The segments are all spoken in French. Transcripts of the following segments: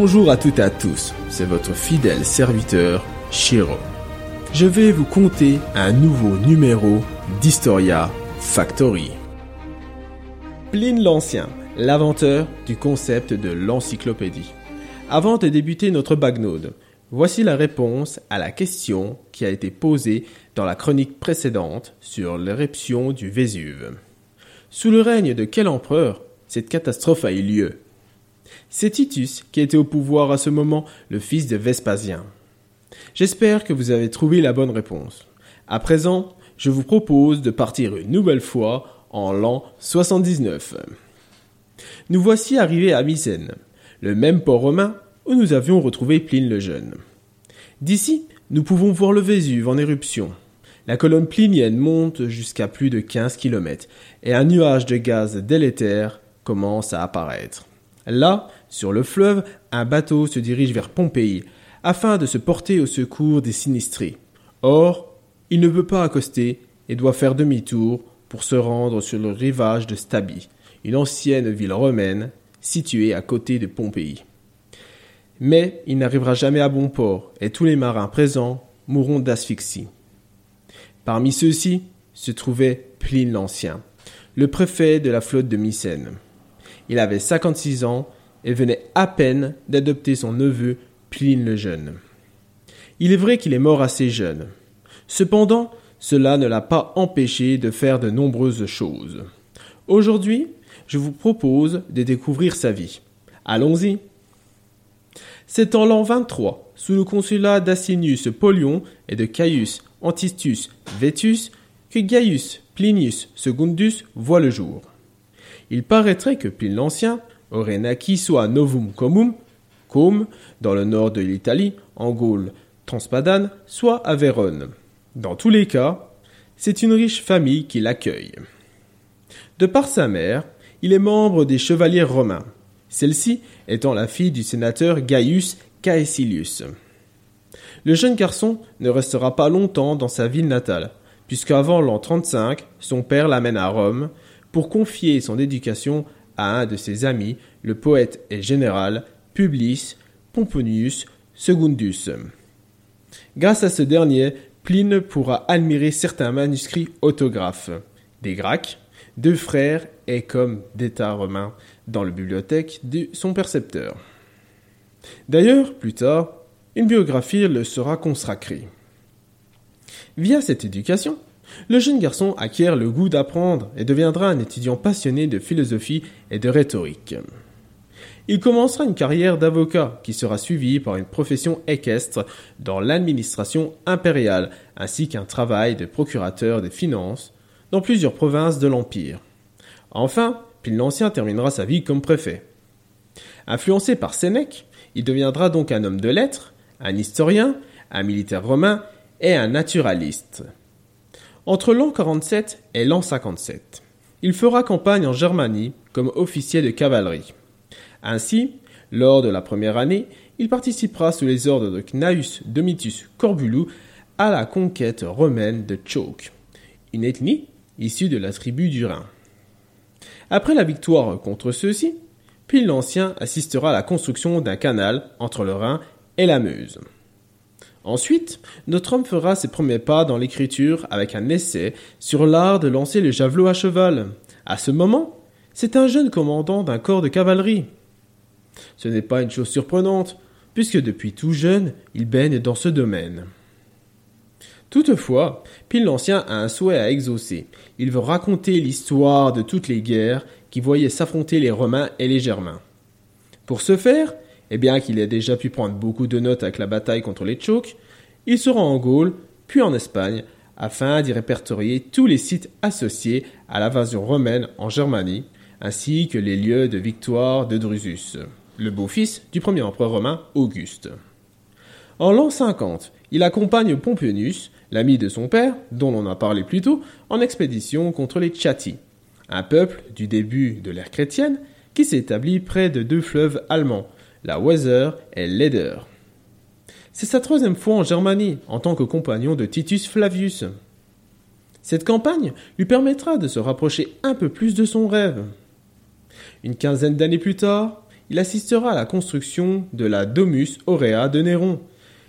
Bonjour à toutes et à tous, c'est votre fidèle serviteur, Shiro. Je vais vous conter un nouveau numéro d'Historia Factory. Pline l'Ancien, l'inventeur du concept de l'encyclopédie. Avant de débuter notre bagnode, voici la réponse à la question qui a été posée dans la chronique précédente sur l'éruption du Vésuve. Sous le règne de quel empereur cette catastrophe a eu lieu? C'est Titus qui était au pouvoir à ce moment, le fils de Vespasien. J'espère que vous avez trouvé la bonne réponse. À présent, je vous propose de partir une nouvelle fois en l'an 79. Nous voici arrivés à Mycène, le même port romain où nous avions retrouvé Pline le Jeune. D'ici, nous pouvons voir le Vésuve en éruption. La colonne plinienne monte jusqu'à plus de 15 km et un nuage de gaz délétère commence à apparaître. Là, sur le fleuve, un bateau se dirige vers Pompéi afin de se porter au secours des sinistrés. Or, il ne veut pas accoster et doit faire demi-tour pour se rendre sur le rivage de Stabi, une ancienne ville romaine située à côté de Pompéi. Mais il n'arrivera jamais à bon port et tous les marins présents mourront d'asphyxie. Parmi ceux-ci se trouvait Pline l'Ancien, le préfet de la flotte de Mycène. Il avait 56 ans et venait à peine d'adopter son neveu Pline le Jeune. Il est vrai qu'il est mort assez jeune. Cependant, cela ne l'a pas empêché de faire de nombreuses choses. Aujourd'hui, je vous propose de découvrir sa vie. Allons-y. C'est en l'an 23, sous le consulat d'Assinius Polion et de Caius Antistus Vetus que Gaius Plinius Secundus voit le jour. Il paraîtrait que Pline l'Ancien aurait naquit soit à Novum Comum, Com, dans le nord de l'Italie, en Gaule transpadane, soit à Vérone. Dans tous les cas, c'est une riche famille qui l'accueille. De par sa mère, il est membre des chevaliers romains, celle-ci étant la fille du sénateur Gaius Caecilius. Le jeune garçon ne restera pas longtemps dans sa ville natale, puisqu'avant l'an 35, son père l'amène à Rome pour confier son éducation à un de ses amis, le poète et général Publius Pomponius Secundus. Grâce à ce dernier, Pline pourra admirer certains manuscrits autographes, des Gracques, deux frères et comme d'état romain dans la bibliothèque de son percepteur. D'ailleurs, plus tard, une biographie le sera consacrée. Via cette éducation, le jeune garçon acquiert le goût d'apprendre et deviendra un étudiant passionné de philosophie et de rhétorique. Il commencera une carrière d'avocat qui sera suivie par une profession équestre dans l'administration impériale ainsi qu'un travail de procurateur des finances dans plusieurs provinces de l'Empire. Enfin, Pile l'Ancien terminera sa vie comme préfet. Influencé par Sénèque, il deviendra donc un homme de lettres un historien, un militaire romain et un naturaliste. Entre l'an 47 et l'an 57, il fera campagne en Germanie comme officier de cavalerie. Ainsi, lors de la première année, il participera sous les ordres de Cnaeus Domitius Corbulus à la conquête romaine de Chalk, une ethnie issue de la tribu du Rhin. Après la victoire contre ceux-ci, Pile l'Ancien assistera à la construction d'un canal entre le Rhin et la Meuse. Ensuite, notre homme fera ses premiers pas dans l'écriture avec un essai sur l'art de lancer le javelot à cheval. À ce moment, c'est un jeune commandant d'un corps de cavalerie. Ce n'est pas une chose surprenante, puisque depuis tout jeune, il baigne dans ce domaine. Toutefois, Pile l'Ancien a un souhait à exaucer. Il veut raconter l'histoire de toutes les guerres qui voyaient s'affronter les Romains et les Germains. Pour ce faire, et bien qu'il ait déjà pu prendre beaucoup de notes avec la bataille contre les Tchouks, il se rend en Gaule, puis en Espagne, afin d'y répertorier tous les sites associés à l'invasion romaine en Germanie, ainsi que les lieux de victoire de Drusus, le beau-fils du premier empereur romain Auguste. En l'an 50, il accompagne Pomponius, l'ami de son père, dont on a parlé plus tôt, en expédition contre les Chatti, un peuple du début de l'ère chrétienne qui s'établit près de deux fleuves allemands, la Weser et Leder. C'est sa troisième fois en Germanie en tant que compagnon de Titus Flavius. Cette campagne lui permettra de se rapprocher un peu plus de son rêve. Une quinzaine d'années plus tard, il assistera à la construction de la Domus Aurea de Néron,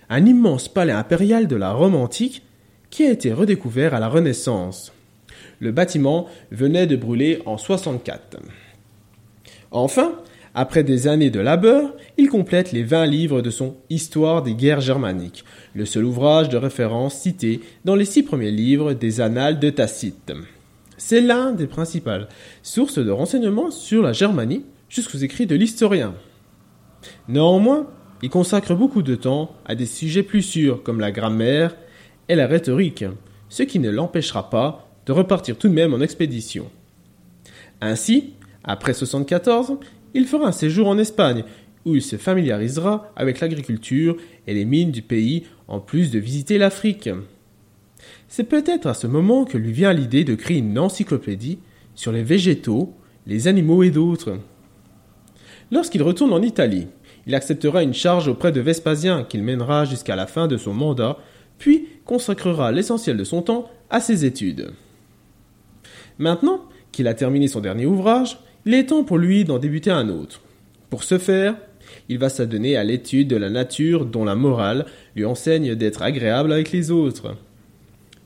un immense palais impérial de la Rome antique qui a été redécouvert à la Renaissance. Le bâtiment venait de brûler en 64. Enfin, après des années de labeur, il complète les 20 livres de son Histoire des guerres germaniques, le seul ouvrage de référence cité dans les six premiers livres des Annales de Tacite. C'est l'un des principales sources de renseignements sur la Germanie jusqu'aux écrits de l'historien. Néanmoins, il consacre beaucoup de temps à des sujets plus sûrs comme la grammaire et la rhétorique, ce qui ne l'empêchera pas de repartir tout de même en expédition. Ainsi, après 74, il fera un séjour en Espagne, où il se familiarisera avec l'agriculture et les mines du pays, en plus de visiter l'Afrique. C'est peut-être à ce moment que lui vient l'idée de créer une encyclopédie sur les végétaux, les animaux et d'autres. Lorsqu'il retourne en Italie, il acceptera une charge auprès de Vespasien qu'il mènera jusqu'à la fin de son mandat, puis consacrera l'essentiel de son temps à ses études. Maintenant qu'il a terminé son dernier ouvrage, il est temps pour lui d'en débuter un autre. Pour ce faire, il va s'adonner à l'étude de la nature dont la morale lui enseigne d'être agréable avec les autres.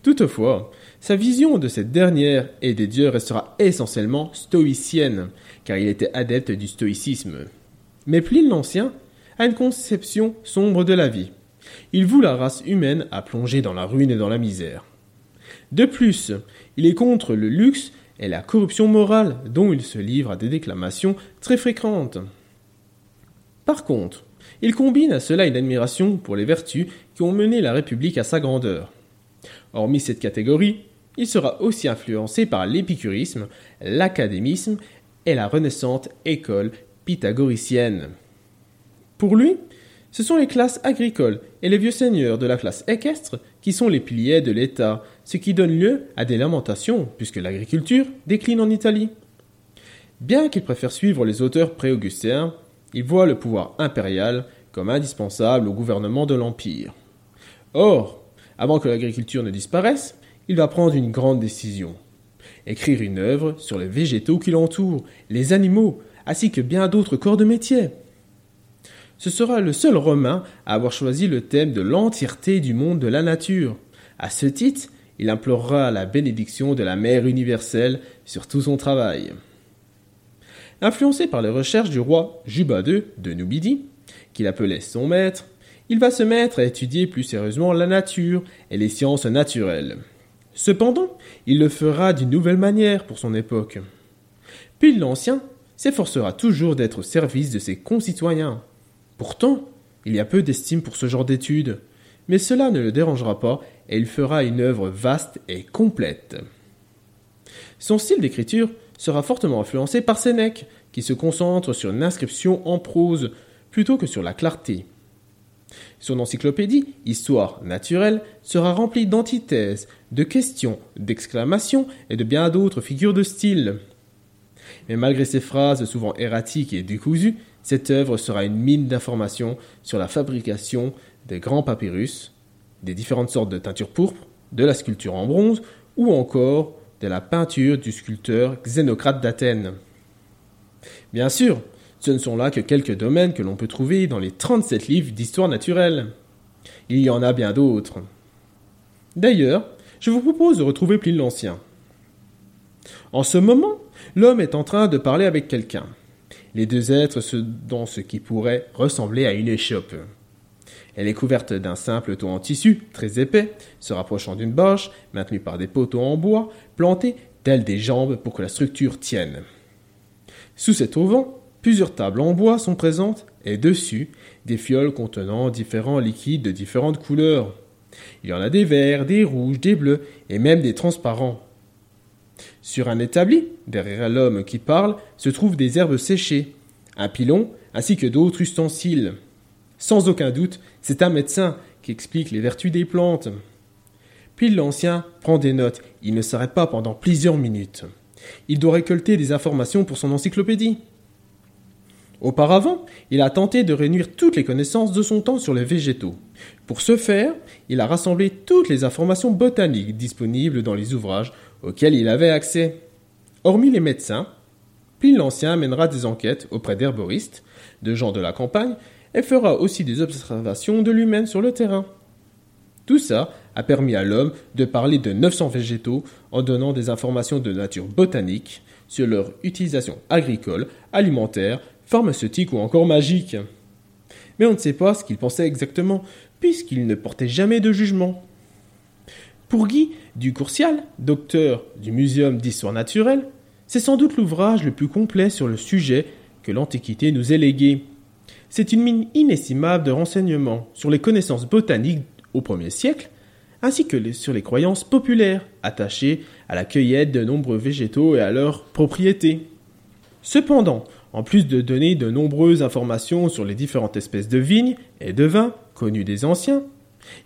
Toutefois, sa vision de cette dernière et des dieux restera essentiellement stoïcienne, car il était adepte du stoïcisme. Mais Pline l'Ancien a une conception sombre de la vie. Il voue la race humaine à plonger dans la ruine et dans la misère. De plus, il est contre le luxe et la corruption morale dont il se livre à des déclamations très fréquentes. Par contre, il combine à cela une admiration pour les vertus qui ont mené la République à sa grandeur. Hormis cette catégorie, il sera aussi influencé par l'épicurisme, l'académisme et la renaissante école pythagoricienne. Pour lui, ce sont les classes agricoles et les vieux seigneurs de la classe équestre qui sont les piliers de l'État, ce qui donne lieu à des lamentations, puisque l'agriculture décline en Italie. Bien qu'il préfère suivre les auteurs pré-augustéens, il voit le pouvoir impérial comme indispensable au gouvernement de l'Empire. Or, avant que l'agriculture ne disparaisse, il va prendre une grande décision. Écrire une œuvre sur les végétaux qui l'entourent, les animaux, ainsi que bien d'autres corps de métier. Ce sera le seul Romain à avoir choisi le thème de l'entièreté du monde de la nature. À ce titre, il implorera la bénédiction de la Mère universelle sur tout son travail. Influencé par les recherches du roi Juba II de Nubidie, qu'il appelait son maître, il va se mettre à étudier plus sérieusement la nature et les sciences naturelles. Cependant, il le fera d'une nouvelle manière pour son époque. Puis l'Ancien s'efforcera toujours d'être au service de ses concitoyens, Pourtant, il y a peu d'estime pour ce genre d'études, mais cela ne le dérangera pas et il fera une œuvre vaste et complète. Son style d'écriture sera fortement influencé par Sénèque, qui se concentre sur une inscription en prose plutôt que sur la clarté. Son encyclopédie, Histoire naturelle, sera remplie d'antithèses, de questions, d'exclamations et de bien d'autres figures de style. Mais malgré ces phrases souvent erratiques et décousues, cette œuvre sera une mine d'informations sur la fabrication des grands papyrus, des différentes sortes de teintures pourpres, de la sculpture en bronze ou encore de la peinture du sculpteur Xénocrate d'Athènes. Bien sûr, ce ne sont là que quelques domaines que l'on peut trouver dans les 37 livres d'histoire naturelle. Il y en a bien d'autres. D'ailleurs, je vous propose de retrouver Pline l'Ancien. En ce moment, l'homme est en train de parler avec quelqu'un. Les deux êtres se dans ce qui pourrait ressembler à une échoppe. Elle est couverte d'un simple toit en tissu, très épais, se rapprochant d'une bâche, maintenue par des poteaux en bois, plantés tels des jambes pour que la structure tienne. Sous cet auvent, plusieurs tables en bois sont présentes, et dessus, des fioles contenant différents liquides de différentes couleurs. Il y en a des verts, des rouges, des bleus, et même des transparents. Sur un établi, derrière l'homme qui parle, se trouvent des herbes séchées, un pilon, ainsi que d'autres ustensiles. Sans aucun doute, c'est un médecin qui explique les vertus des plantes. Puis l'Ancien prend des notes. Il ne s'arrête pas pendant plusieurs minutes. Il doit récolter des informations pour son encyclopédie. Auparavant, il a tenté de réunir toutes les connaissances de son temps sur les végétaux. Pour ce faire, il a rassemblé toutes les informations botaniques disponibles dans les ouvrages auxquels il avait accès. Hormis les médecins, Pline l'Ancien mènera des enquêtes auprès d'herboristes, de gens de la campagne, et fera aussi des observations de l'humain sur le terrain. Tout ça a permis à l'homme de parler de 900 végétaux en donnant des informations de nature botanique sur leur utilisation agricole, alimentaire, pharmaceutique ou encore magique. Mais on ne sait pas ce qu'il pensait exactement, puisqu'il ne portait jamais de jugement. Pour Guy Ducourcial, docteur du Muséum d'histoire naturelle, c'est sans doute l'ouvrage le plus complet sur le sujet que l'Antiquité nous ait légué. C'est une mine inestimable de renseignements sur les connaissances botaniques au premier siècle, ainsi que sur les croyances populaires attachées à la cueillette de nombreux végétaux et à leurs propriétés. Cependant, en plus de donner de nombreuses informations sur les différentes espèces de vignes et de vins connues des anciens,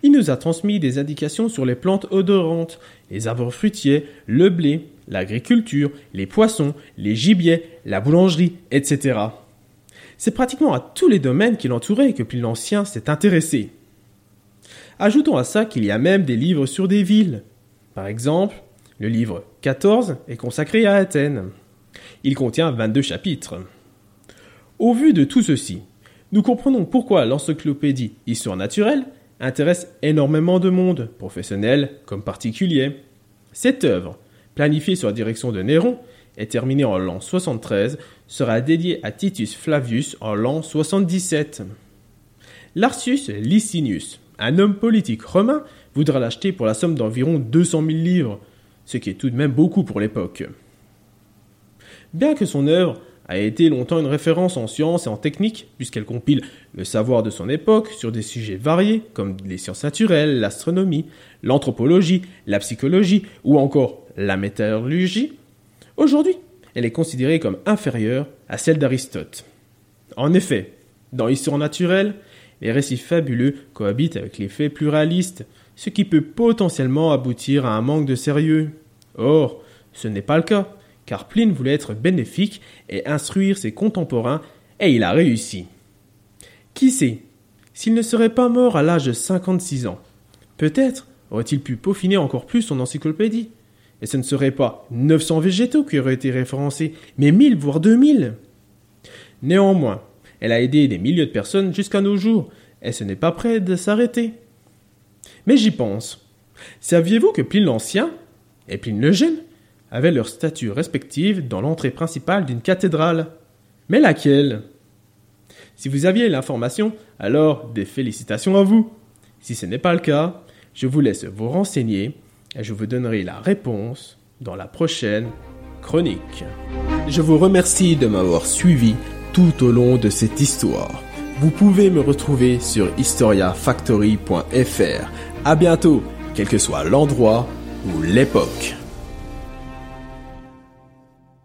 il nous a transmis des indications sur les plantes odorantes, les arbres fruitiers, le blé, l'agriculture, les poissons, les gibiers, la boulangerie, etc. C'est pratiquement à tous les domaines qui l'entouraient que Pline l'Ancien s'est intéressé. Ajoutons à ça qu'il y a même des livres sur des villes. Par exemple, le livre 14 est consacré à Athènes. Il contient 22 chapitres. Au vu de tout ceci, nous comprenons pourquoi l'encyclopédie Histoire naturelle intéresse énormément de monde, professionnels comme particuliers. Cette œuvre, planifiée sur la direction de Néron et terminée en l'an 73, sera dédiée à Titus Flavius en l'an 77. Larsius Licinius, un homme politique romain voudra l'acheter pour la somme d'environ 200 000 livres, ce qui est tout de même beaucoup pour l'époque. Bien que son œuvre a été longtemps une référence en sciences et en technique, puisqu'elle compile le savoir de son époque sur des sujets variés comme les sciences naturelles, l'astronomie, l'anthropologie, la psychologie ou encore la métallurgie, aujourd'hui, elle est considérée comme inférieure à celle d'Aristote. En effet, dans l'histoire naturelle, les récits fabuleux cohabitent avec les faits plus réalistes, ce qui peut potentiellement aboutir à un manque de sérieux. Or, ce n'est pas le cas, car Pline voulait être bénéfique et instruire ses contemporains, et il a réussi. Qui sait S'il ne serait pas mort à l'âge de 56 ans, peut-être aurait-il pu peaufiner encore plus son encyclopédie. Et ce ne serait pas 900 végétaux qui auraient été référencés, mais 1000 voire 2000. Néanmoins, elle a aidé des milliers de personnes jusqu'à nos jours, et ce n'est pas prêt de s'arrêter. Mais j'y pense. Saviez-vous que Pline l'Ancien et Pline le Jeune avaient leurs statues respectives dans l'entrée principale d'une cathédrale? Mais laquelle? Si vous aviez l'information, alors des félicitations à vous. Si ce n'est pas le cas, je vous laisse vous renseigner je vous donnerai la réponse dans la prochaine chronique. Je vous remercie de m'avoir suivi tout au long de cette histoire. Vous pouvez me retrouver sur historiafactory.fr. À bientôt, quel que soit l'endroit ou l'époque.